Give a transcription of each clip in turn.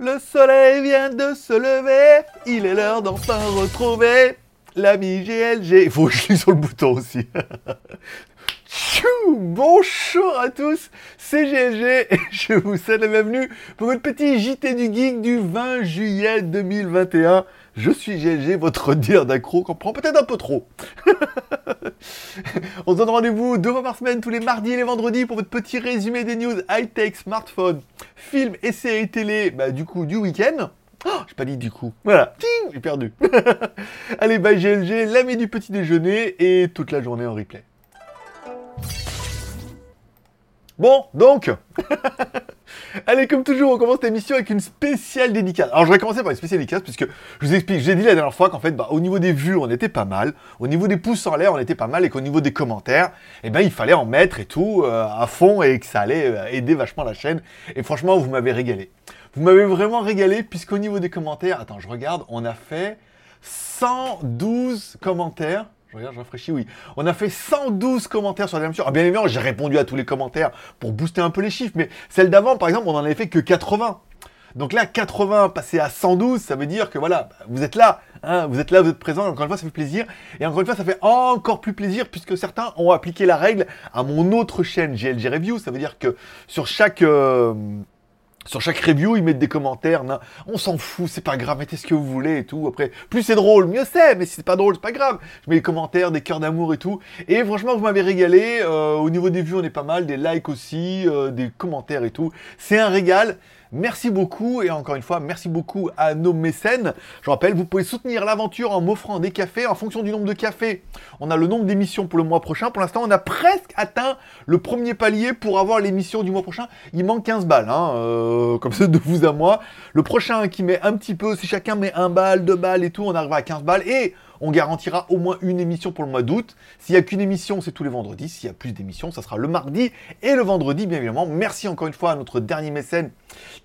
Le soleil vient de se lever, il est l'heure d'enfin retrouver l'ami GLG. Il faut que je clique sur le bouton aussi. Tchou Bonjour à tous, c'est GLG et je vous souhaite la bienvenue pour votre petit JT du Geek du 20 juillet 2021. Je suis GLG, votre dealer d'accro, comprend peut-être un peu trop. On se donne rendez-vous deux fois par semaine, tous les mardis et les vendredis, pour votre petit résumé des news high-tech, smartphone, films et séries télé, bah, du coup, du week-end. Oh, j'ai pas dit du coup. Voilà, j'ai perdu. Allez, bye GLG, l'ami du petit déjeuner et toute la journée en replay. Bon, donc, allez, comme toujours, on commence l'émission avec une spéciale dédicace. Alors, je vais commencer par une spéciale dédicace, puisque je vous explique, j'ai dit la dernière fois qu'en fait, bah, au niveau des vues, on était pas mal, au niveau des pouces en l'air, on était pas mal, et qu'au niveau des commentaires, eh ben, il fallait en mettre et tout, euh, à fond, et que ça allait euh, aider vachement la chaîne. Et franchement, vous m'avez régalé. Vous m'avez vraiment régalé, puisqu'au niveau des commentaires, attends, je regarde, on a fait 112 commentaires. Regarde, je réfléchis, oui. On a fait 112 commentaires sur la mesure. Ah, bien évidemment, j'ai répondu à tous les commentaires pour booster un peu les chiffres, mais celle d'avant, par exemple, on en avait fait que 80. Donc là, 80 passé à 112, ça veut dire que voilà, vous êtes là, hein, vous êtes là, vous êtes présent, encore une fois, ça fait plaisir. Et encore une fois, ça fait encore plus plaisir puisque certains ont appliqué la règle à mon autre chaîne GLG Review. Ça veut dire que sur chaque... euh, sur chaque review, ils mettent des commentaires. Non, on s'en fout, c'est pas grave, mettez ce que vous voulez et tout. Après, plus c'est drôle, mieux c'est. Mais si c'est pas drôle, c'est pas grave. Je mets des commentaires, des cœurs d'amour et tout. Et franchement, vous m'avez régalé. Euh, au niveau des vues, on est pas mal. Des likes aussi, euh, des commentaires et tout. C'est un régal. Merci beaucoup et encore une fois, merci beaucoup à nos mécènes. Je rappelle, vous pouvez soutenir l'aventure en m'offrant des cafés. En fonction du nombre de cafés, on a le nombre d'émissions pour le mois prochain. Pour l'instant, on a presque atteint le premier palier pour avoir l'émission du mois prochain. Il manque 15 balles, hein, euh, comme ça de vous à moi. Le prochain qui met un petit peu, si chacun met un balle, deux balles et tout, on arrivera à 15 balles. Et on garantira au moins une émission pour le mois d'août. S'il n'y a qu'une émission, c'est tous les vendredis. S'il y a plus d'émissions, ça sera le mardi et le vendredi, bien évidemment. Merci encore une fois à notre dernier mécène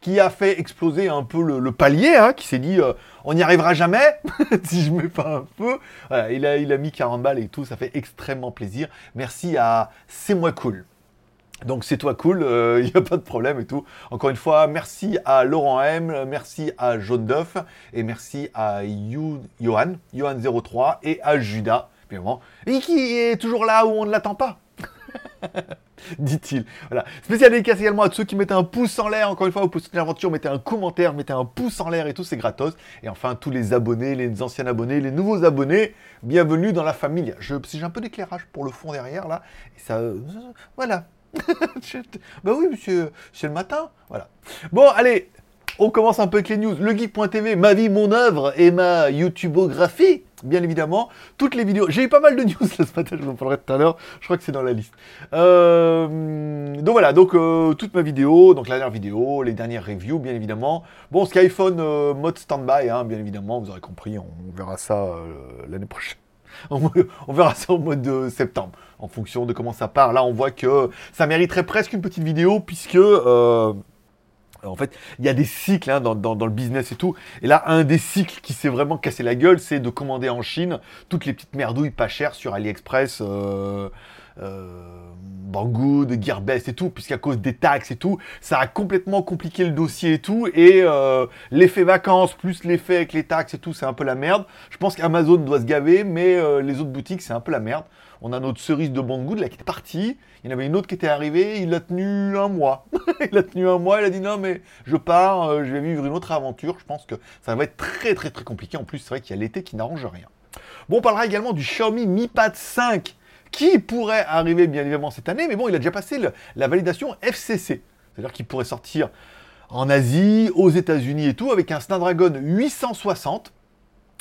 qui a fait exploser un peu le, palier, hein, qui s'est dit euh, on n'y arrivera jamais si je mets pas un peu. Il, a, il a mis 40 balles et tout, ça fait extrêmement plaisir. Merci à C'est moi cool. Donc c'est toi cool, il n'y a pas de problème et tout. Encore une fois, merci à Laurent M, merci à Jaune d'œuf et merci à You- Johan, Johan03 et à Judas, et qui est toujours là où on ne l'attend pas. Dit-il. Voilà. Spécial dédicace également à tous ceux qui mettaient un pouce en l'air. Encore une fois, vous soutenir l'aventure, mettez un commentaire, mettez un pouce en l'air et tout, c'est gratos. Et enfin, tous les abonnés, les anciens abonnés, les nouveaux abonnés, bienvenue dans la famille. Je, j'ai un peu d'éclairage pour le fond derrière là. Et ça, euh, voilà. bah oui, monsieur, c'est le matin. Voilà. Bon, allez, on commence un peu avec les news. Le geek.tv, ma vie, mon œuvre et ma YouTubeographie, bien évidemment. Toutes les vidéos. J'ai eu pas mal de news là, ce matin, je vous en parlerai tout à l'heure. Je crois que c'est dans la liste. Euh, donc voilà, donc euh, toute ma vidéo, donc la dernière vidéo, les dernières reviews, bien évidemment. Bon, Skyphone euh, mode standby, hein, bien évidemment, vous aurez compris, on, verra ça euh, l'année prochaine. On, verra ça au mois de septembre, en fonction de comment ça part. Là, on voit que ça mériterait presque une petite vidéo, puisque... euh, en fait, il y a des cycles hein, dans le business et tout. Et là, un des cycles qui s'est vraiment cassé la gueule, c'est de commander en Chine toutes les petites merdouilles pas chères sur AliExpress, euh, euh, Banggood, Gearbest et tout, puisqu'à cause des taxes et tout, ça a complètement compliqué le dossier et tout. Et euh, l'effet vacances plus l'effet avec les taxes et tout, c'est un peu la merde. Je pense qu'Amazon doit se gaver, mais euh, les autres boutiques, c'est un peu la merde. On a notre cerise de Banggood là qui est partie. Il y en avait une autre qui était arrivée, il l'a tenu un mois. il a tenu un mois, il a dit non mais je pars, je vais vivre une autre aventure. Je pense que ça va être très très très compliqué. En plus, c'est vrai qu'il y a l'été qui n'arrange rien. Bon, on parlera également du Xiaomi Mi Pad 5 qui pourrait arriver bien évidemment cette année, mais bon, il a déjà passé la validation FCC. C'est-à-dire qu'il pourrait sortir en Asie, aux États-Unis et tout, avec un Snapdragon 860.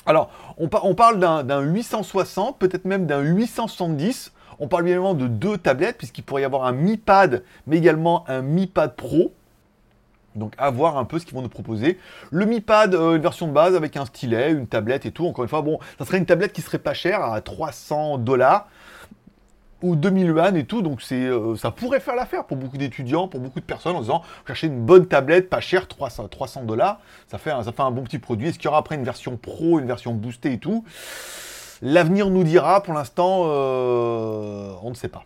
Alors, on, par- on parle d'un d'un 860, peut-être même d'un 870. On parle bien évidemment de deux tablettes, puisqu'il pourrait y avoir un Mi Pad, mais également un Mi Pad Pro. Donc à voir un peu ce qu'ils vont nous proposer. Le Mi Pad, euh, une version de base avec un stylet, une tablette et tout. Encore une fois, bon, ça serait une tablette qui serait pas chère, à 300 dollars ou 2000 yuan et tout. Donc c'est, euh, ça pourrait faire l'affaire pour beaucoup d'étudiants, pour beaucoup de personnes en disant, chercher une bonne tablette, pas chère, 300 300 dollars. Ça fait, un- ça fait un bon petit produit. Est-ce qu'il y aura après une version pro, une version boostée et tout? L'avenir nous dira. Pour l'instant, euh, on ne sait pas.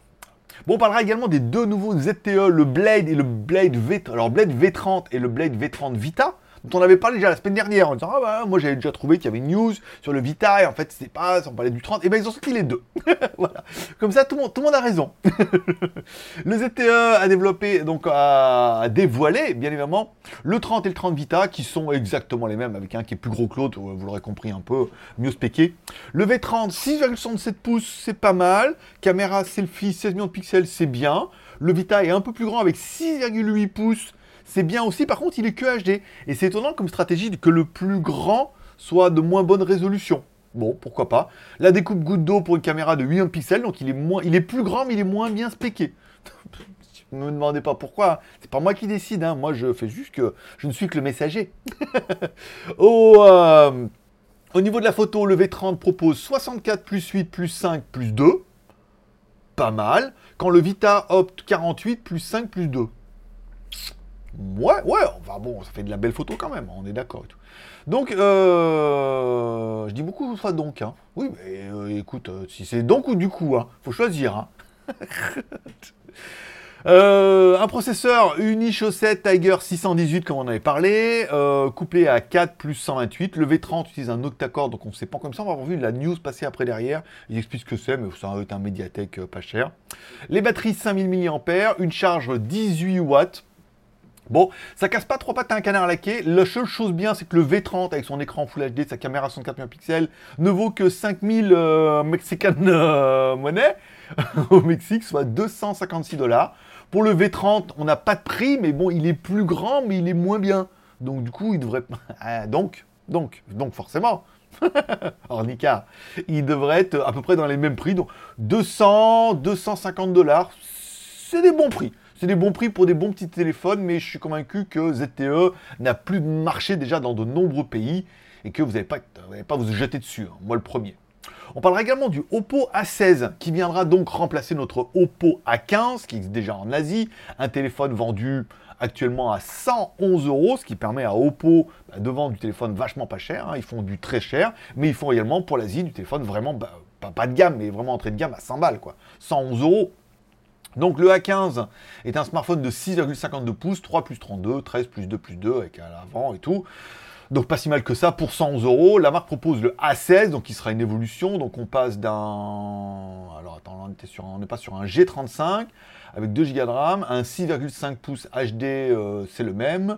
Bon, on parlera également des deux nouveaux ZTE, le Blade et le Blade V. Alors, Blade V30 et le Blade V30 Vita. Dont on avait parlé déjà la semaine dernière en disant ah bah moi j'avais déjà trouvé qu'il y avait une news sur le Vita et en fait c'était pas, on parlait du 30, et ben ils ont sorti les deux. voilà. Comme ça tout le monde, tout le monde a raison. le ZTE a développé, donc a dévoilé bien évidemment le 30 et le 30 Vita qui sont exactement les mêmes avec un qui est plus gros que l'autre, vous l'aurez compris un peu mieux spéqué. Le V30 6,67 pouces c'est pas mal, caméra selfie 16 millions de pixels c'est bien. Le Vita est un peu plus grand avec 6,8 pouces. C'est bien aussi, par contre, il est que HD. Et c'est étonnant comme stratégie que le plus grand soit de moins bonne résolution. Bon, pourquoi pas. La découpe goutte d'eau pour une caméra de 8 pixels, donc il est, moins, il est plus grand, mais il est moins bien spéqué. ne me demandez pas pourquoi, c'est pas moi qui décide, hein. moi je fais juste que je ne suis que le messager. au, euh, au niveau de la photo, le V30 propose 64 plus 8 plus 5 plus 2 pas mal. Quand le Vita opte 48 plus 5 plus 2. Ouais, ouais, enfin bon, ça fait de la belle photo quand même, on est d'accord Donc, euh, je dis beaucoup fois donc. Hein. Oui, mais euh, écoute, euh, si c'est donc ou du coup, hein, faut choisir. Hein. Un processeur Uni-Chaussette Tiger 618, comme on avait parlé, couplé à 4 plus 128. Le V30 utilise un octa-core, donc on ne sait pas comme ça. On va avoir vu la news passer après derrière. Il explique ce que c'est, mais ça va être un médiathèque pas cher. Les batteries 5000 mAh, une charge 18 watts. Bon, ça casse pas trop pattes à un canard laqué. La seule chose bien, c'est que le V30 avec son écran Full HD, sa caméra 64 mégapixels, ne vaut que 5000 euh, Mexican monnaie au Mexique, soit 256 dollars. Pour le V30, on n'a pas de prix, mais bon, il est plus grand, mais il est moins bien. Donc du coup, il devrait... Ah, donc, donc, donc forcément, Ornica, il devrait être à peu près dans les mêmes prix. Donc 200, 250 dollars, c'est des bons prix. C'est des bons prix pour des bons petits téléphones, mais je suis convaincu que ZTE n'a plus de marché déjà dans de nombreux pays et que vous n'allez pas, pas vous jeter dessus. Hein. Moi le premier. On parlera également du Oppo A16 qui viendra donc remplacer notre Oppo A15 qui est déjà en Asie, un téléphone vendu actuellement à 111 euros, ce qui permet à Oppo bah, de vendre du téléphone vachement pas cher. Hein. Ils font du très cher, mais ils font également pour l'Asie du téléphone vraiment bah, pas, de gamme, mais vraiment entrée de gamme à 100 balles quoi. 111 euros. Donc le A15 est un smartphone de 6,52 pouces, 3 plus 32, 13 plus 2 plus 2 avec à l'avant et tout. Donc pas si mal que ça pour 111 euros. La marque propose le A16, donc qui sera une évolution. Donc on passe d'un... Alors attends, on n'est pas sur un G35 avec 2 Go de RAM, un 6,5 pouces HD, euh, c'est le même.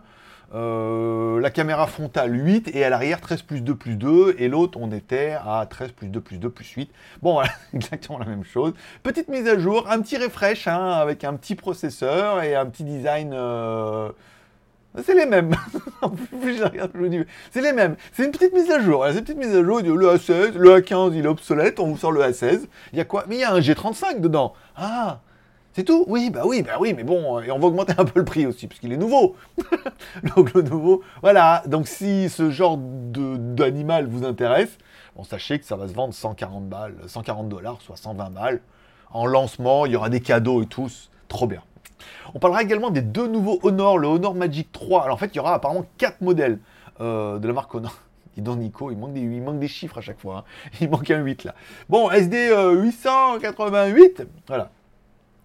Euh, la caméra frontale 8 et à l'arrière 13 plus 2 plus 2 et l'autre on était à 13 plus 2 plus 2 plus 8. Bon voilà, exactement la même chose. Petite mise à jour, un petit refresh hein, avec un petit processeur et un petit design... Euh, c'est les mêmes. c'est les mêmes. C'est une petite mise à jour. C'est une petite mise à jour. Le A16, le A15, il est obsolète. On vous sort le A16. Il y a quoi? Mais il y a un G35 dedans. Ah c'est tout Oui, bah oui, bah oui, mais bon, et on va augmenter un peu le prix aussi, parce qu'il est nouveau. donc le nouveau, voilà. Donc si ce genre d'animal vous intéresse, bon, sachez que ça va se vendre 140 balles, 140 dollars, soit 120 balles. En lancement, il y aura des cadeaux et tout. Trop bien. On parlera également des deux nouveaux Honor, le Honor Magic 3. Alors en fait, il y aura apparemment quatre modèles euh, de la marque Honor. Donc Nico, il manque, des, il manque des chiffres à chaque fois. Hein. Il manque un 8 là. Bon, SD 888, euh, voilà.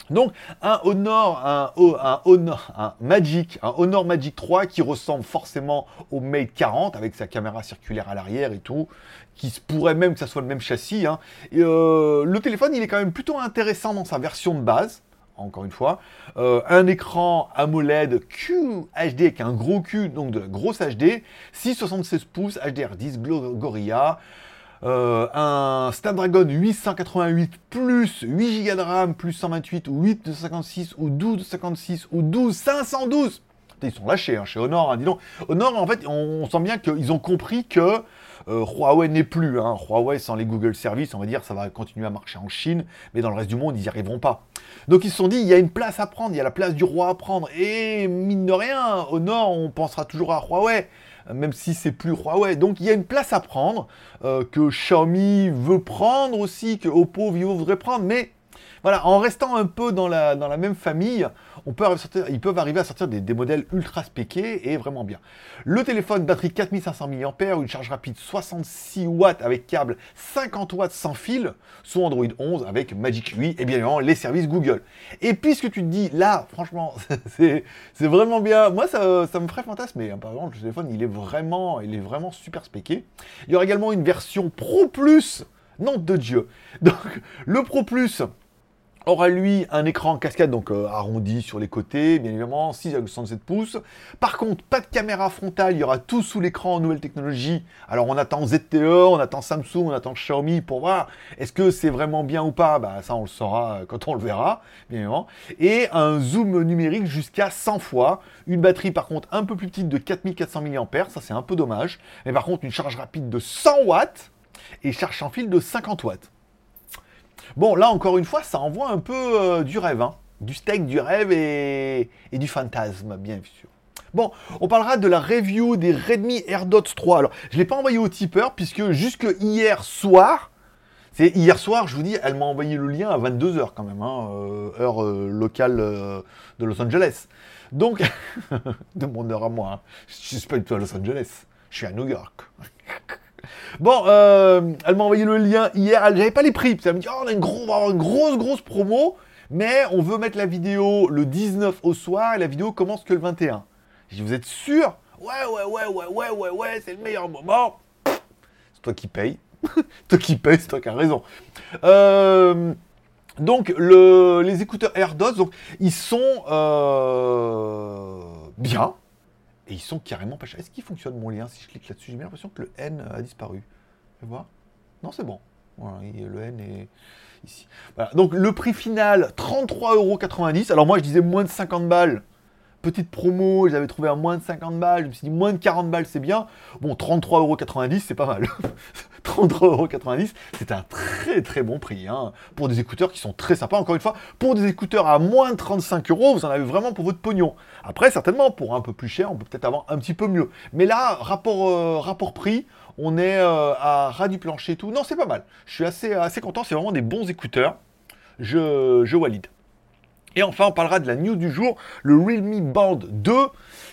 Donc un Honor, un, un, Honor, un Magic, un Honor Magic 3 qui ressemble forcément au Mate 40 avec sa caméra circulaire à l'arrière et tout, qui se pourrait même que ça soit le même châssis. Hein. Euh, le téléphone, il est quand même plutôt intéressant dans sa version de base encore une fois. Euh, un écran AMOLED QHD avec un gros Q, donc de la grosse HD. 676 pouces, HDR10, Gorilla. Euh, un Snapdragon 888 plus 8 Go de RAM plus 128 ou 8 256 ou 12 256 ou 12 512 ils sont lâchés hein, chez Honor, hein, dis donc. Honor, en fait, on, sent bien qu'ils ont compris que euh, Huawei n'est plus. Hein. Huawei, sans les Google Services, on va dire, ça va continuer à marcher en Chine, mais dans le reste du monde, ils n'y arriveront pas. Donc ils se sont dit, il y a une place à prendre, il y a la place du roi à prendre. Et mine de rien, Honor, on pensera toujours à Huawei même si c'est plus Huawei. Donc il y a une place à prendre, euh, que Xiaomi veut prendre aussi, que Oppo, Vivo voudrait prendre, mais Voilà, en restant un peu dans la, dans la même famille, on peut ils peuvent arriver à sortir des, modèles ultra spéqués et vraiment bien. Le téléphone, batterie 4500 mAh, une charge rapide 66 watts avec câble 50 watts sans fil, sous Android 11 avec Magic UI et bien évidemment les services Google. Et puisque tu te dis, là, franchement, c'est vraiment bien, moi ça, ça me ferait fantasmer. Hein. Par exemple, le téléphone, il est vraiment, il est vraiment super spéqué. Il y aura également une version Pro Plus, nom de Dieu. Donc, le Pro Plus, aura lui un écran cascade, donc euh, arrondi sur les côtés, bien évidemment, 6,67 pouces. Par contre, pas de caméra frontale, il y aura tout sous l'écran en nouvelle technologie. Alors on attend ZTE, on attend Samsung, on attend Xiaomi pour voir est-ce que c'est vraiment bien ou pas. Bah ça on le saura quand on le verra, bien évidemment. Et un zoom numérique jusqu'à 100 fois. Une batterie par contre un peu plus petite de 4400 mAh, ça c'est un peu dommage. Mais par contre une charge rapide de 100 watts et charge sans fil de 50 watts. Bon, là, encore une fois, ça envoie un peu euh, du rêve, hein. du steak, du rêve et, du fantasme, bien sûr. Bon, on parlera de la review des Redmi AirDots 3. Alors, je ne l'ai pas envoyé au tipeur, puisque jusque hier soir, c'est hier soir, je vous dis, elle m'a envoyé le lien à 22h quand même, hein, euh, heure euh, locale de Los Angeles. Donc, de mon à moi, hein. je ne suis pas du tout à Los Angeles, je suis à New York. Bon, euh, elle m'a envoyé le lien hier, elle n'avait pas les prix. Elle me dit, oh, on a une, une grosse, grosse promo, mais on veut mettre la vidéo le 19 au soir et la vidéo commence que le 21. J'ai dit, vous êtes sûr? Ouais, ouais, ouais, ouais, ouais, ouais, ouais, c'est le meilleur moment. C'est toi qui paye. toi qui paye, c'est toi qui as raison. Euh, donc, les écouteurs AirDots, ils sont euh, bien. Et ils sont carrément pas chers. Est-ce qu'il fonctionne mon lien Si je clique là-dessus, j'ai l'impression que le N a disparu. Je voir. Non, c'est bon. Voilà, le N est ici. Donc le prix final, 33,90€. Alors moi, je disais moins de 50 balles petite promo, j'avais trouvé à moins de 50 balles, je me suis dit moins de 40 balles c'est bien. Bon, 33,90€ c'est pas mal. 33,90€, c'est un très très bon prix hein, pour des écouteurs qui sont très sympas. Encore une fois, pour des écouteurs à moins de 35 euros, vous en avez vraiment pour votre pognon. Après, certainement, pour un peu plus cher, on peut peut-être avoir un petit peu mieux. Mais là, rapport, euh, rapport prix, on est euh, à ras du plancher et tout. Non, c'est pas mal. Je suis assez, content, c'est vraiment des bons écouteurs. Je valide. Et enfin, on parlera de la news du jour, le Realme Band 2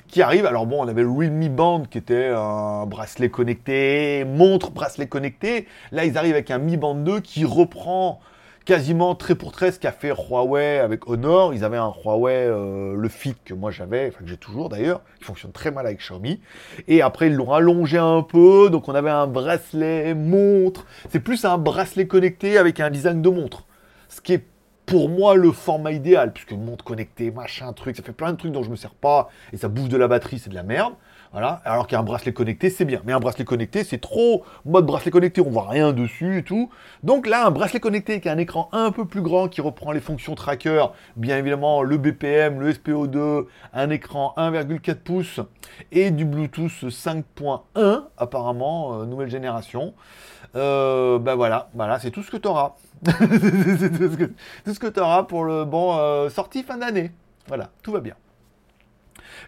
qui arrive. Alors bon, on avait le Realme Band qui était un bracelet connecté, montre bracelet connecté. Là, ils arrivent avec un Mi Band 2 qui reprend quasiment très pour très ce qu'a fait Huawei avec Honor. Ils avaient un Huawei, euh, le Fit que moi j'avais, enfin que j'ai toujours d'ailleurs, qui fonctionne très mal avec Xiaomi. Et après ils l'ont allongé un peu, donc on avait un bracelet montre. C'est plus un bracelet connecté avec un design de montre. Ce qui est pour moi le format idéal, puisque montre connectée, machin, truc, ça fait plein de trucs dont je me sers pas, et ça bouffe de la batterie, c'est de la merde. Voilà. Alors qu'un bracelet connecté, c'est bien. Mais un bracelet connecté, c'est trop mode bracelet connecté, on voit rien dessus et tout. Donc là, un bracelet connecté qui a un écran un peu plus grand, qui reprend les fonctions tracker, bien évidemment le BPM, le SPO2, un écran 1,4 pouces et du Bluetooth 5.1, apparemment, euh, nouvelle génération. Euh, ben voilà, voilà, c'est tout ce que tu auras. tout ce que tu auras pour le bon euh, sortie fin d'année. Voilà, tout va bien.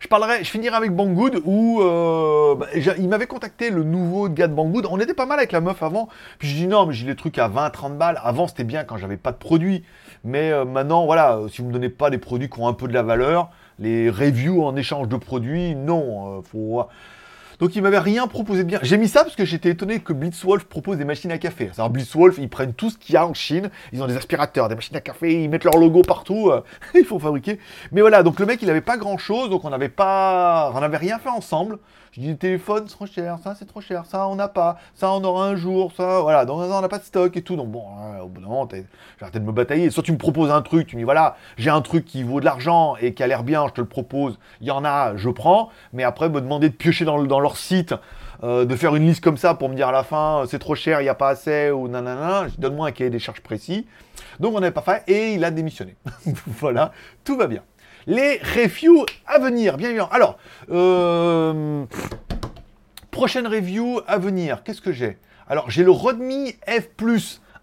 Je parlerai, je finirai avec Banggood où euh, bah, il m'avait contacté le nouveau gars de Banggood. On était pas mal avec la meuf avant. Puis je dis non, mais j'ai des trucs à 20-30 balles. Avant c'était bien quand j'avais pas de produits. Mais euh, maintenant, voilà, si vous me donnez pas des produits qui ont un peu de la valeur, les reviews en échange de produits, non. faut, donc il m'avait rien proposé de bien. J'ai mis ça parce que j'étais étonné que Blitzwolf propose des machines à café. Alors Blitzwolf, ils prennent tout ce qu'il y a en Chine. Ils ont des aspirateurs, des machines à café, ils mettent leur logo partout. Euh, il faut fabriquer. Mais voilà, donc le mec, il avait pas grand chose, donc on n'avait pas, on n'avait rien fait ensemble. Je dis, téléphone, c'est trop cher, ça, c'est trop cher, ça, on n'a pas, ça, on aura un jour, ça, voilà, donc on n'a pas de stock et tout. Donc bon, hein, au bout d'un moment, j'ai arrêté de me batailler. Soit tu me proposes un truc, tu me dis, voilà, j'ai un truc qui vaut de l'argent et qui a l'air bien, je te le propose, il y en a, je prends. Mais après, me demander de piocher dans, dans leur site, euh, de faire une liste comme ça pour me dire à la fin, c'est trop cher, il n'y a pas assez, ou nanana, donne-moi un cahier des charges précis. Donc on n'avait pas fait et il a démissionné. voilà, tout va bien les reviews à venir, bien évidemment. Alors, euh, prochaine review à venir, qu'est-ce que j'ai? Alors, j'ai le Rodmi F+,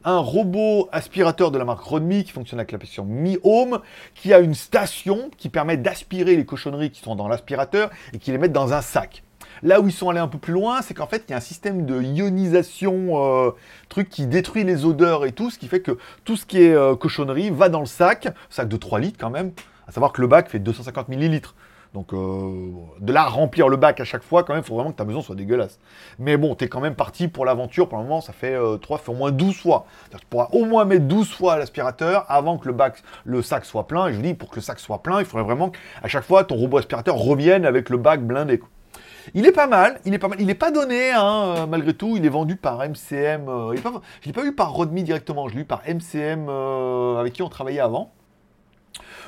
un robot aspirateur de la marque Rodmi qui fonctionne avec l'application Mi Home, qui a une station qui permet d'aspirer les cochonneries qui sont dans l'aspirateur et qui les met dans un sac. Là où ils sont allés un peu plus loin, c'est qu'en fait, il y a un système de ionisation, euh, truc qui détruit les odeurs et tout, ce qui fait que tout ce qui est euh, cochonnerie va dans le sac, sac de 3 litres quand même, à savoir que le bac fait 250 millilitres. Donc euh, de là remplir le bac à chaque fois, quand même, il faut vraiment que ta maison soit dégueulasse. Mais bon, t'es quand même parti pour l'aventure. Pour le moment, ça fait euh, 3, fait au moins 12 fois. Tu pourras au moins mettre 12 fois l'aspirateur avant que le bac, le sac soit plein. Et je vous dis, pour que le sac soit plein, il faudrait vraiment qu'à chaque fois, ton robot aspirateur revienne avec le bac blindé. Il est pas mal, il est pas mal. Il n'est pas donné, hein, malgré tout. Il est vendu par MCM. Euh, il je l'ai pas eu par Rodmi directement, je l'ai eu par MCM euh, avec qui on travaillait avant.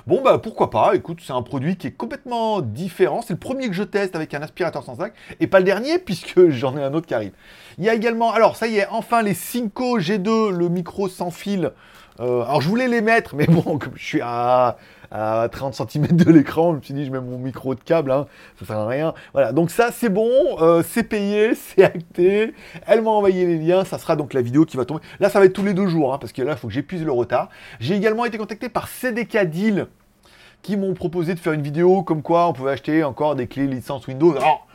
Bon, bah pourquoi pas, écoute, c'est un produit qui est complètement différent. C'est le premier que je teste avec un aspirateur sans sac, et pas le dernier, puisque j'en ai un autre qui arrive. Il y a également, alors ça y est, enfin les Cinco G2, le micro sans fil. Euh, alors je voulais les mettre, mais bon, comme je suis à, à 30 cm de l'écran, je me suis dit, je mets mon micro de câble, hein, ça sert à rien. Voilà, donc ça c'est bon, euh, c'est payé, c'est acté. Elle m'a envoyé les liens, ça sera donc la vidéo qui va tomber. Là, ça va être tous les deux jours, hein, parce que là, il faut que j'épuise le retard. J'ai également été contacté par CDK Deal, qui m'ont proposé de faire une vidéo comme quoi on pouvait acheter encore des clés licence Windows. Alors,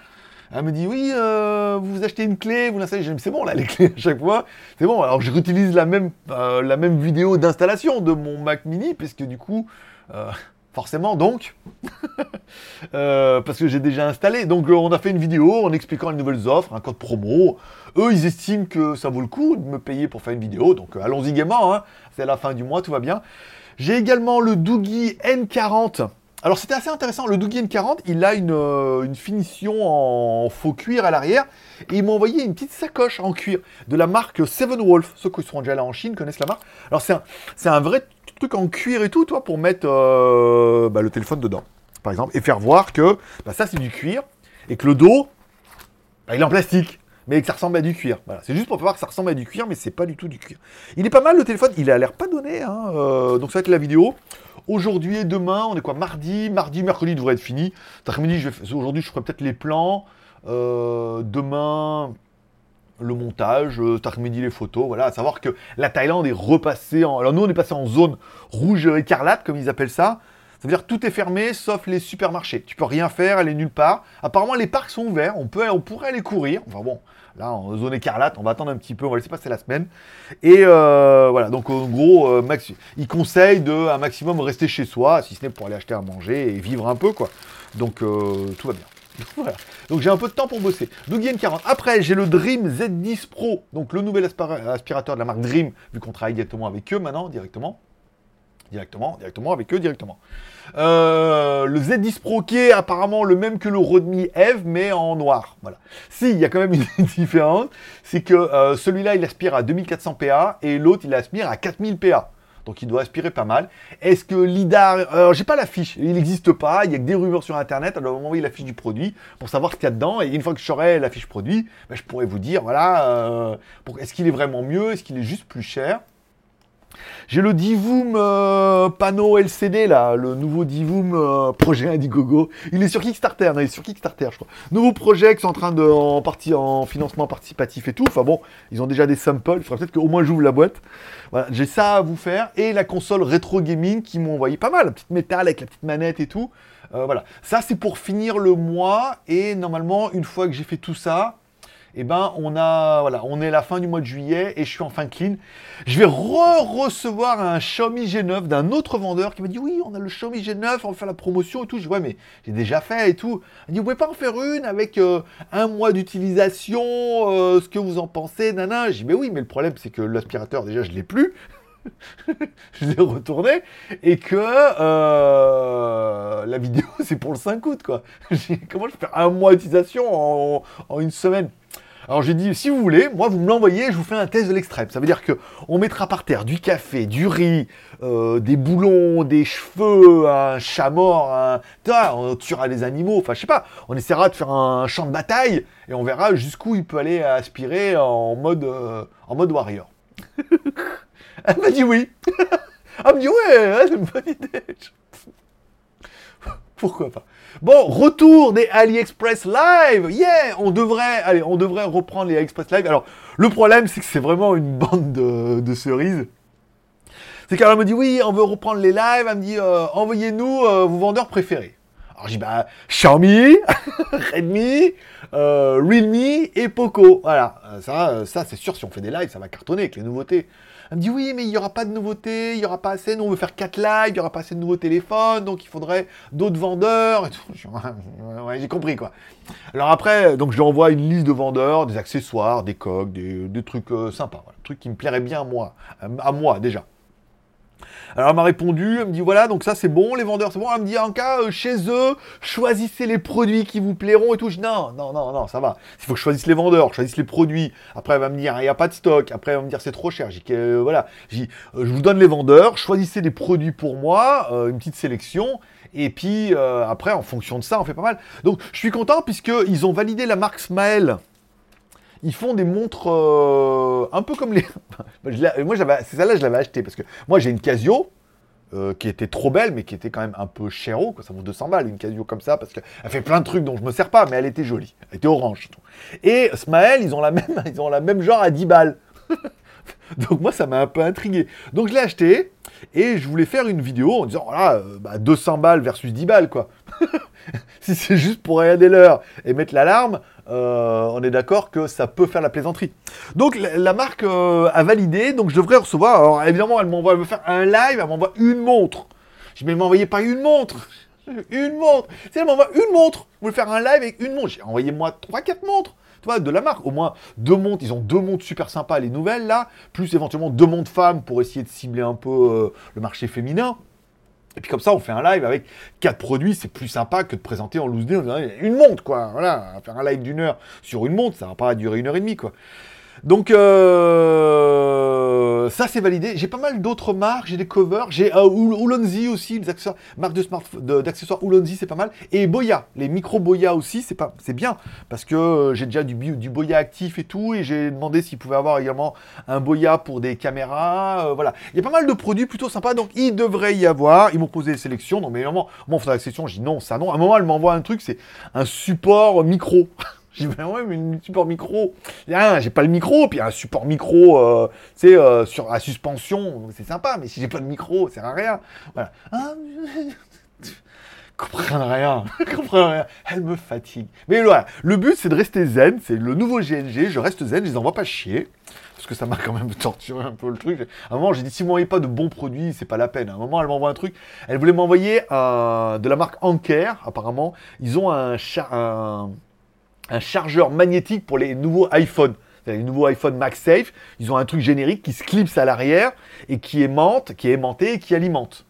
elle me dit oui, euh, vous achetez une clé, vous l'installez. C'est bon là les clés à chaque fois, c'est bon. Alors je réutilise la même euh, la même vidéo d'installation de mon Mac Mini puisque du coup forcément donc euh, parce que j'ai déjà installé. Donc euh, on a fait une vidéo en expliquant les nouvelles offres, un code promo. Eux ils estiment que ça vaut le coup de me payer pour faire une vidéo. Donc euh, allons-y gaiement. Hein. C'est la fin du mois, tout va bien. J'ai également le Doogie N40. Alors c'était assez intéressant, le Doogie N40, il a une, euh, finition en faux cuir à l'arrière, et il m'a envoyé une petite sacoche en cuir de la marque Seven Wolf. Ceux qui seront déjà là en Chine connaissent la marque. Alors c'est un, un vrai truc en cuir et tout, toi, pour mettre euh, bah, le téléphone dedans, par exemple, et faire voir que bah, ça c'est du cuir, et que le dos, bah, il est en plastique mais que ça ressemble à du cuir. Voilà. C'est juste pour voir que ça ressemble à du cuir, mais c'est pas du tout du cuir. Il est pas mal le téléphone, il a l'air pas donné, hein, euh, donc ça va être la vidéo. Aujourd'hui et demain, on est quoi Mardi, mardi, mercredi devrait être fini. Après-midi, aujourd'hui, je ferai peut-être les plans. Euh, demain, le montage, euh, cet après-midi, les photos. Voilà, à savoir que la Thaïlande est repassée en. Alors nous, on est passé en zone rouge écarlate, comme ils appellent ça. Ça veut dire tout est fermé sauf les supermarchés. Tu peux rien faire, aller nulle part. Apparemment, les parcs sont ouverts. On, peut, on pourrait aller courir. Enfin bon, là, en zone écarlate, on va attendre un petit peu. On va laisser passer la semaine. Et euh, voilà, donc en gros, euh, max, ils conseillent de un maximum rester chez soi, si ce n'est pour aller acheter à manger et vivre un peu, quoi. Donc euh, tout va bien. Donc j'ai un peu de temps pour bosser. Donc il y a une 40. Après, j'ai le Dream Z10 Pro, donc le nouvel aspira- aspirateur de la marque Dream, vu qu'on travaille directement avec eux maintenant, directement. Directement, directement, avec eux, directement. Euh, le Z10 Pro qui est apparemment le même que le Rodmi Eve, mais en noir. Voilà. Si, il y a quand même une différence, c'est que euh, celui-là, il aspire à 2400 PA et l'autre, il aspire à 4000 PA. Donc il doit aspirer pas mal. Est-ce que l'IDAR... Alors j'ai pas la fiche, il n'existe pas, il y a que des rumeurs sur Internet, alors va m'envoyer la fiche du produit pour savoir ce qu'il y a dedans. Et une fois que j'aurai la fiche produit, ben, je pourrais vous dire, voilà, euh, est-ce qu'il est vraiment mieux, est-ce qu'il est juste plus cher? J'ai le Divoom euh, panneau LCD là, le nouveau Divoom euh, projet Indiegogo. Il est sur Kickstarter, il est sur Kickstarter, je crois. Nouveau projet qui sont en train de en en financement participatif et tout. Enfin bon, ils ont déjà des samples. Il faudrait peut-être qu'au moins j'ouvre la boîte. Voilà, j'ai ça à vous faire et la console rétro gaming qui m'ont envoyé pas mal, la petite métal avec la petite manette et tout. Euh, voilà, ça c'est pour finir le mois et normalement une fois que j'ai fait tout ça, eh ben, on a, voilà, on est à la fin du mois de juillet et je suis enfin clean. Je vais re-recevoir un Xiaomi G9 d'un autre vendeur qui m'a dit oui, on a le Xiaomi G9, on va faire la promotion et tout. Je dis ouais, mais j'ai déjà fait et tout. Il dit vous pouvez pas en faire une avec euh, un mois d'utilisation, euh, ce que vous en pensez, nana. Je dis mais oui, mais le problème c'est que l'aspirateur déjà je l'ai plus. je l'ai retourné et que euh, la vidéo c'est pour le 5 août quoi. Comment je faire un mois d'utilisation en, en une semaine? Alors j'ai dit, si vous voulez, moi vous me l'envoyez, je vous fais un test de l'extrême. Ça veut dire que on mettra par terre du café, du riz, euh, des boulons, des cheveux, un chat mort, un... on tuera des animaux, enfin je sais pas, on essaiera de faire un champ de bataille et on verra jusqu'où il peut aller aspirer en mode, euh, en mode warrior. Elle m'a dit oui. Elle me dit ouais, c'est une bonne idée. Pourquoi pas? Bon, retour des AliExpress Live. Yeah, on devrait, allez, on devrait reprendre les AliExpress Live. Alors, le problème, c'est que c'est vraiment une bande de, cerises. C'est qu'elle me dit oui, on veut reprendre les lives. Elle me dit euh, envoyez-nous euh, vos vendeurs préférés. Alors j'ai bah, Xiaomi, Redmi, euh, Realme et Poco. Voilà, ça, ça c'est sûr, si on fait des lives, ça va cartonner avec les nouveautés. Elle me dit, oui, mais il n'y aura pas de nouveautés, il n'y aura pas assez, nous on veut faire 4 lives, il n'y aura pas assez de nouveaux téléphones, donc il faudrait d'autres vendeurs j'ai compris quoi. Alors après, donc je lui envoie une liste de vendeurs, des accessoires, des coques, des, trucs euh, sympas, trucs qui me plairaient bien moi, à moi déjà. Alors elle m'a répondu, elle me dit voilà, donc ça c'est bon, les vendeurs c'est bon. Elle me dit en cas euh, chez eux, choisissez les produits qui vous plairont et tout. Je dis non, non, non, non, ça va. Il faut que je choisisse les vendeurs, choisisse les produits. Après elle va me dire il n'y a pas de stock. Après elle va me dire c'est trop cher. Je dis euh, voilà, je euh, je vous donne les vendeurs, choisissez des produits pour moi, une petite sélection. Et puis après en fonction de ça, on fait pas mal. Donc je suis content puisque ils ont validé la marque Smael ils font des montres euh, un peu comme les. Moi, c'est celle-là, je l'avais acheté parce que moi, j'ai une Casio euh, qui était trop belle, mais qui était quand même un peu chéro. Ça vaut 200 balles une Casio comme ça parce qu'elle fait plein de trucs dont je me sers pas, mais elle était jolie. Elle était orange. Et Smael, ils ont la même, ils ont la même genre à 10 balles. Donc moi, ça m'a un peu intrigué. Donc je l'ai acheté et je voulais faire une vidéo en disant voilà, euh, bah, 200 balles versus 10 balles quoi. si c'est juste pour regarder l'heure et mettre l'alarme, euh, on est d'accord que ça peut faire la plaisanterie. Donc la, marque euh, a validé, donc je devrais recevoir. Alors évidemment, elle m'envoie, elle faire un live, elle m'envoie une montre. Je elle m'envoyait pas une montre. Une montre. Sais, elle m'envoie une montre. Vous voulez faire un live avec une montre. J'ai envoyé moi 3-4 montres. De la marque. Au moins deux montres. Ils ont deux montres super sympas, les nouvelles là. Plus éventuellement deux montres femmes pour essayer de cibler un peu euh, le marché féminin. Et puis comme ça, on fait un live avec quatre produits, c'est plus sympa que de présenter en loose day une montre, quoi. Voilà, faire un live d'une heure sur une montre, ça va pas durer une heure et demie, quoi. Donc euh, ça c'est validé. J'ai pas mal d'autres marques, j'ai des covers, j'ai euh, Oul- Oulonzi aussi, les accessoires, marque de smart d'accessoires Oulonzi c'est pas mal. Et Boya, les micro Boya aussi c'est pas, c'est bien parce que euh, j'ai déjà du Boya actif et tout et j'ai demandé s'ils pouvaient avoir également un Boya pour des caméras. euh, voilà, il y a pas mal de produits plutôt sympas donc il devrait y avoir. Ils m'ont posé des sélections donc mais évidemment moi on fait la sélection, je dis non ça non. À un moment elle m'envoie un truc c'est un support micro. J'ai dit, ben ouais, mais une support micro. Ah, j'ai pas le micro, puis un support micro, euh, tu sais, euh, sur la suspension, c'est sympa, mais si j'ai pas de micro, ça sert à rien. Voilà. Ah, comprends rien, comprends rien. Elle me fatigue. Mais voilà, le but c'est de rester zen, c'est le nouveau GNG, je reste zen, je les envoie pas chier. Parce que ça m'a quand même torturé un peu le truc. À un moment, j'ai dit, si vous m'envoyez pas de bons produits, c'est pas la peine. À un moment, elle m'envoie un truc. Elle voulait m'envoyer un- de la marque Anker, apparemment. Ils ont un, un, un chargeur magnétique pour les nouveaux iPhones. Les nouveaux iPhone MagSafe, ils ont un truc générique qui se clipse à l'arrière et qui aimante, qui est aimanté et qui alimente.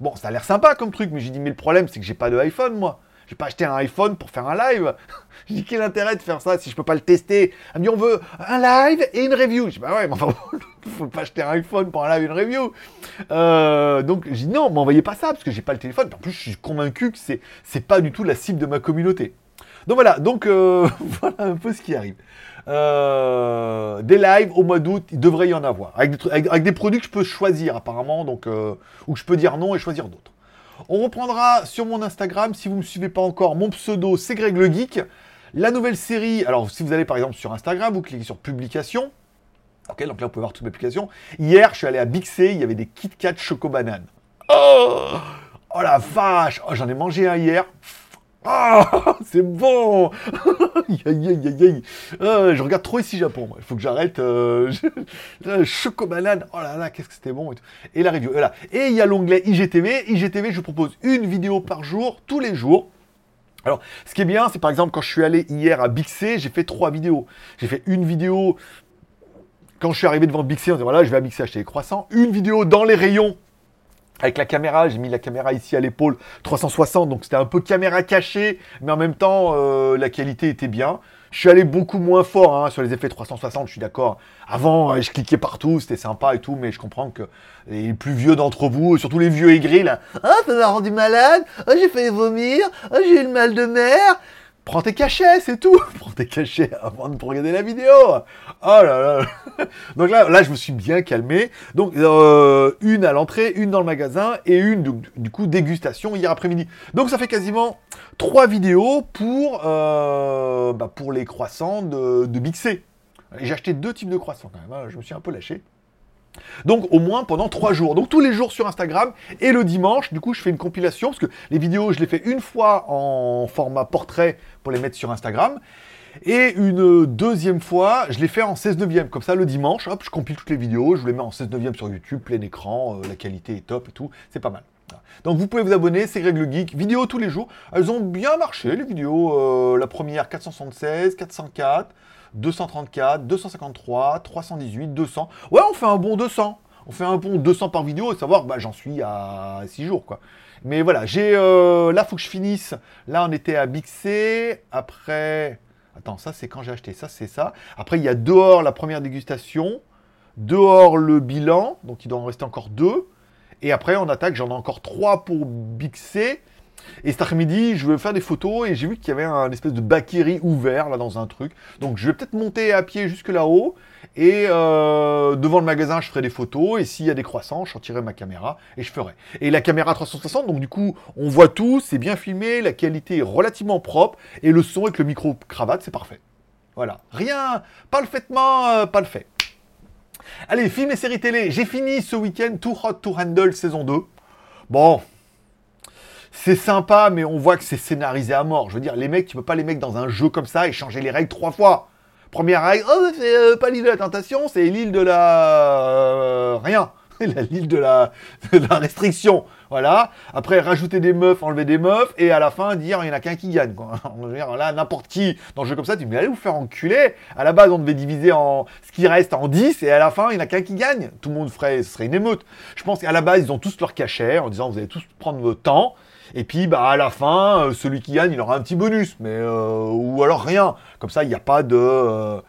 Bon, ça a l'air sympa comme truc, mais j'ai dit, mais le problème, c'est que j'ai pas de iPhone, moi. J'ai pas acheté un iPhone pour faire un live. J'ai dit, quel intérêt de faire ça si je peux pas le tester? Elle dit, on veut un live et une review. Je dis, bah ouais, mais enfin, faut pas acheter un iPhone pour un live et une review. Euh, donc, j'ai dit, non, m'envoyez pas ça, parce que j'ai pas le téléphone. En plus, je suis convaincu que c'est, c'est pas du tout la cible de ma communauté. Donc voilà, donc euh, voilà un peu ce qui arrive. Euh, des lives au mois d'août, il devrait y en avoir. Avec des, produits que je peux choisir apparemment, donc, euh, ou que je peux dire non et choisir d'autres. On reprendra sur mon Instagram, si vous ne me suivez pas encore, mon pseudo c'est Greg le Geek. La nouvelle série, alors si vous allez par exemple sur Instagram, vous cliquez sur publication. Ok, donc là vous pouvez voir toutes mes publications. Hier, je suis allé à Big C, il y avait des Kit Kat Choco Banane. Oh, oh la vache oh, J'en ai mangé un hier. Ah, c'est bon. Euh, Je regarde trop ici Japon, il faut que j'arrête. Euh, je- euh, Choco banane, oh là là, qu'est-ce que c'était bon. Et, tout. et la review, voilà. Et il y a l'onglet IGTV. IGTV, je vous propose une vidéo par jour, tous les jours. Alors, ce qui est bien, c'est par exemple quand je suis allé hier à Bixé, j'ai fait trois vidéos. J'ai fait une vidéo quand je suis arrivé devant Bixé, on dit voilà, je vais à Bixé acheter des croissants. Une vidéo dans les rayons avec la caméra, j'ai mis la caméra ici à l'épaule 360, donc c'était un peu caméra cachée, mais en même temps, euh, la qualité était bien. Je suis allé beaucoup moins fort hein, sur les effets 360, je suis d'accord. Avant, euh, je cliquais partout, c'était sympa et tout, mais je comprends que les plus vieux d'entre vous, surtout les vieux aigris, là, ah, ça m'a rendu malade, ah, j'ai fait vomir, ah, j'ai eu le mal de mer. Prends tes cachets, c'est tout. Prends tes cachets avant de regarder la vidéo. Oh là là. Donc là, là, je me suis bien calmé. Donc euh, une à l'entrée, une dans le magasin et une du, coup dégustation hier après-midi. Donc ça fait quasiment trois vidéos pour euh, bah, pour les croissants de, de J'ai acheté deux types de croissants quand même. hein. Je me suis un peu lâché. Donc au moins pendant trois jours. Donc tous les jours sur Instagram et le dimanche, du coup je fais une compilation parce que les vidéos je les fais une fois en format portrait pour les mettre sur Instagram. Et une deuxième fois, je les fais en 16 neuvième. Comme ça, le dimanche, hop, je compile toutes les vidéos, je les mets en 16 neuvième sur YouTube, plein écran, euh, la qualité est top et tout. C'est pas mal. Donc vous pouvez vous abonner, c'est Greg le Geek. Vidéo tous les jours. Elles ont bien marché, les vidéos. Euh, la première 476, 404, 234, 253, 318, 200. Ouais, on fait un bon 200. On fait un bon 200 par vidéo, et savoir, bah, j'en suis à 6 jours, quoi. Mais voilà, j'ai... Euh, là, faut que je finisse. Là, on était à Bixé. Après... Attends, ça, c'est quand j'ai acheté. Ça, c'est ça. Après, il y a dehors la première dégustation. Dehors le bilan. Donc, il doit en rester encore deux. Et après, on attaque. J'en ai encore trois pour Bixé. Et cet après-midi, je vais faire des photos et j'ai vu qu'il y avait un espèce de bakiri ouvert là dans un truc. Donc je vais peut-être monter à pied jusque là-haut et euh, devant le magasin, je ferai des photos et s'il y a des croissants, je sortirai ma caméra et je ferai. Et la caméra 360, donc du coup, on voit tout, c'est bien filmé, la qualité est relativement propre et le son avec le micro cravate, c'est parfait. Voilà, rien, parfaitement, euh, pas le fait. Allez, film et séries télé, j'ai fini ce week-end Too Hot to Handle saison 2. Bon, c'est sympa, mais on voit que c'est scénarisé à mort. Je veux dire, les mecs, tu peux pas les mettre dans un jeu comme ça et changer les règles trois fois. Première règle, oh, c'est euh, pas l'île de la tentation, c'est l'île de la... Euh, rien. l'île de la... la restriction. Voilà. Après, rajouter des meufs, enlever des meufs, et à la fin, dire, il n'y en a qu'un qui gagne. Quoi. Là, n'importe qui, dans un jeu comme ça, tu dis, mais allez vous faire enculer. À la base, on devait diviser en ce qui reste en 10, et à la fin, il n'y en a qu'un qui gagne. Tout le monde ferait, ce serait une émeute. Je pense qu'à la base, ils ont tous leur cachet, en disant, vous allez tous prendre votre temps. Et puis, bah, à la fin, euh, celui qui gagne, il aura un petit bonus, mais euh, ou alors rien. Comme ça, il n'y a pas de, euh,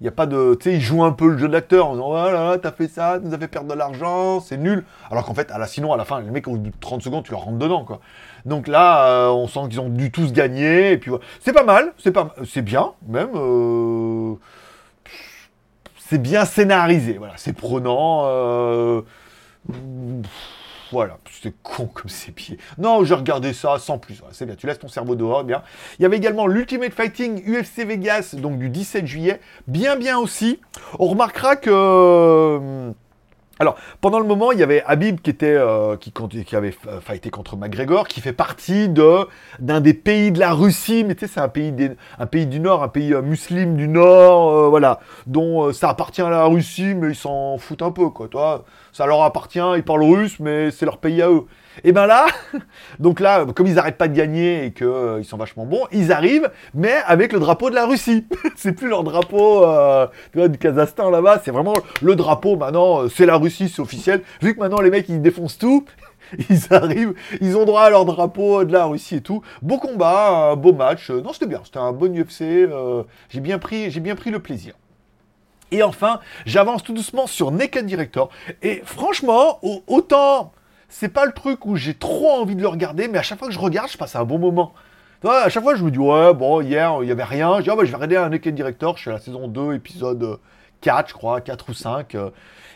il y a pas de, tu sais, il joue un peu le jeu de l'acteur en disant, voilà, t'as fait ça, tu nous as fait perdre de l'argent, c'est nul. Alors qu'en fait, à la, sinon, à la fin, les mecs, au bout de 30 secondes, tu leur rentres dedans, quoi. Donc là, on sent qu'ils ont dû tous gagner, et puis. C'est pas mal, c'est pas, c'est bien, même. c'est bien scénarisé, voilà, c'est prenant. Voilà, c'est con comme ses pieds. Non, j'ai regardé ça sans plus. c'est bien, tu laisses ton cerveau dehors, bien. Il y avait également l'Ultimate Fighting UFC Vegas, donc du 17 juillet. Bien, bien aussi. On remarquera que... Euh, alors, pendant le moment, il y avait Habib qui était euh, avait fighté contre McGregor, qui fait partie de d'un des pays de la Russie, mais tu sais, c'est un pays un pays du Nord, un pays euh, musulman du Nord, voilà, dont ça appartient à la Russie, mais ils s'en foutent un peu, quoi. Toi, ça leur appartient, ils parlent russe, mais c'est leur pays à eux. Et ben là, donc là, comme ils n'arrêtent pas de gagner et qu'ils euh, sont vachement bons, ils arrivent, mais avec le drapeau de la Russie. c'est plus leur drapeau euh, du Kazakhstan là-bas, c'est vraiment le drapeau maintenant, euh, c'est la Russie, c'est officiel. Vu que maintenant les mecs ils défoncent tout, ils arrivent, ils ont droit à leur drapeau de la Russie et tout. Beau combat, beau match. Non, c'était bien, c'était un bon UFC. j'ai bien pris, j'ai bien pris le plaisir. Et enfin, j'avance tout doucement sur Naked Director. Et franchement, autant c'est pas le truc où j'ai trop envie de le regarder, mais à chaque fois que je regarde, je passe un bon moment. À chaque fois, je me dis, ouais, bon, hier, il y avait rien. Je dis, ah, bah, je vais regarder un Naked Director. Je suis à la saison 2, épisode 4, je crois, 4 ou 5. Euh,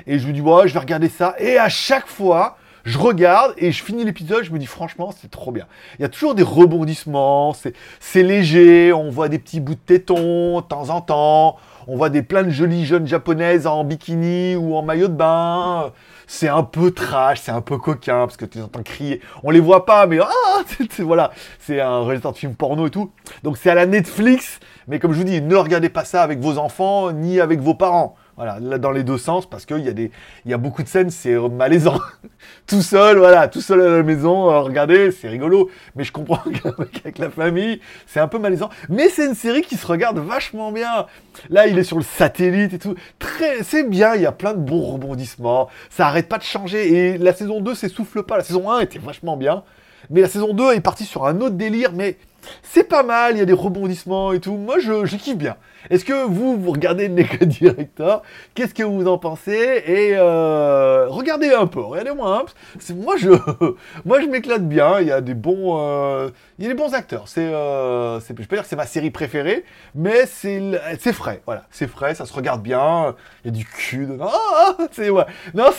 et je me dis, ouais, je vais regarder ça. Et à chaque fois, je regarde et je finis l'épisode, je me dis franchement, c'est trop bien. Il y a toujours des rebondissements, c'est léger, on voit des petits bouts de tétons de temps en temps, on voit des plein de jolies jeunes japonaises en bikini ou en maillot de bain. C'est un peu trash, c'est un peu coquin parce que tu entends crier. On les voit pas, mais ah, voilà, c'est un réalisateur de film porno et tout. Donc c'est à la Netflix, mais comme je vous dis, ne regardez pas ça avec vos enfants ni avec vos parents. Voilà, là dans les deux sens, parce qu'il y, a des, y a beaucoup de scènes, c'est malaisant. tout seul, voilà, tout seul à la maison, euh, regardez, c'est rigolo. Mais je comprends qu'avec la famille, c'est un peu malaisant. Mais c'est une série qui se regarde vachement bien. Là, il est sur le satellite et tout. Très, c'est bien, il y a plein de bons rebondissements. Ça arrête pas de changer. Et la saison 2 s'essouffle pas. La saison 1 était vachement bien. Mais la saison 2 est partie sur un autre délire, mais c'est pas mal, il y a des rebondissements et tout. Moi, je, kiffe bien. Est-ce que vous, vous regardez Naked Director? Qu'est-ce que vous en pensez? Et euh, regardez un peu, regardez-moi un peu. Moi, je, moi, je m'éclate bien. Il y a des bons, euh, il y a des bons acteurs. C'est, euh, je peux dire que c'est ma série préférée, mais c'est, c'est frais. Voilà, c'est frais, ça se regarde bien. Il y a du cul dedans. Ah, ah, c'est ouais. Non,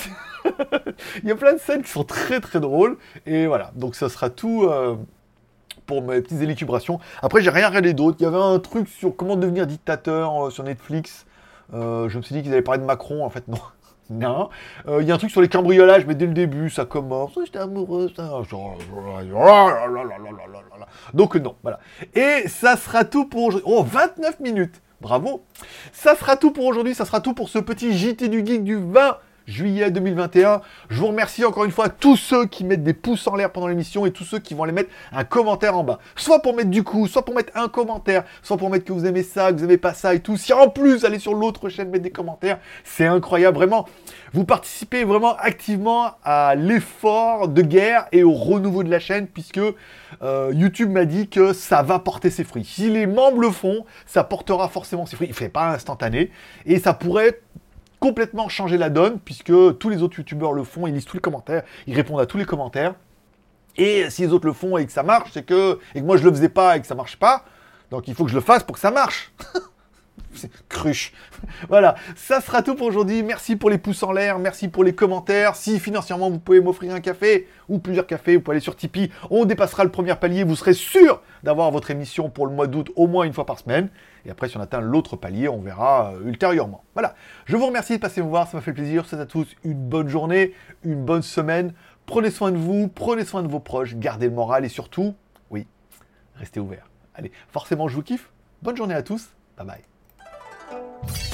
il y a plein de scènes qui sont très très drôles. Et voilà, donc ça sera tout. Pour mes petites élucubrations. Après, j'ai rien regardé d'autre. Il y avait un truc sur comment devenir dictateur euh, sur Netflix. Euh, je me suis dit qu'ils allaient parler de Macron. En fait, non. Non. Euh, Il y a un truc sur les cambriolages, mais dès le début, ça commence. Oh, J'étais amoureux. Donc non, voilà. Et ça sera tout pour aujourd'hui. Oh, 29 minutes. Bravo. Ça sera tout pour aujourd'hui. Ça sera tout pour ce petit JT du Geek du 20 juillet 2021. Je vous remercie encore une fois tous ceux qui mettent des pouces en l'air pendant l'émission et tous ceux qui vont aller mettre un commentaire en bas. Soit pour mettre du coup, soit pour mettre un commentaire, soit pour mettre que vous aimez ça, que vous aimez pas ça et tout. Si en plus allez sur l'autre chaîne mettre des commentaires, c'est incroyable vraiment. Vous participez vraiment activement à l'effort de guerre et au renouveau de la chaîne puisque euh, YouTube m'a dit que ça va porter ses fruits. Si les membres le font, ça portera forcément ses fruits. Il ne fait pas instantané et ça pourrait complètement changer la donne, puisque tous les autres youtubeurs le font, ils lisent tous les commentaires, ils répondent à tous les commentaires. Et si les autres le font et que ça marche, c'est que. et que moi je le faisais pas et que ça marche pas, donc il faut que je le fasse pour que ça marche. Cruche. Voilà, ça sera tout pour aujourd'hui. Merci pour les pouces en l'air, merci pour les commentaires. Si financièrement vous pouvez m'offrir un café ou plusieurs cafés, vous pouvez aller sur Tipeee. On dépassera le premier palier, vous serez sûr d'avoir votre émission pour le mois d'août au moins une fois par semaine. Et après, si on atteint l'autre palier, on verra euh, ultérieurement. Voilà, je vous remercie de passer me voir, ça m'a fait plaisir. Je à tous une bonne journée, une bonne semaine. Prenez soin de vous, prenez soin de vos proches, gardez le moral et surtout, oui, restez ouverts. Allez, forcément, je vous kiffe. Bonne journée à tous. Bye bye. you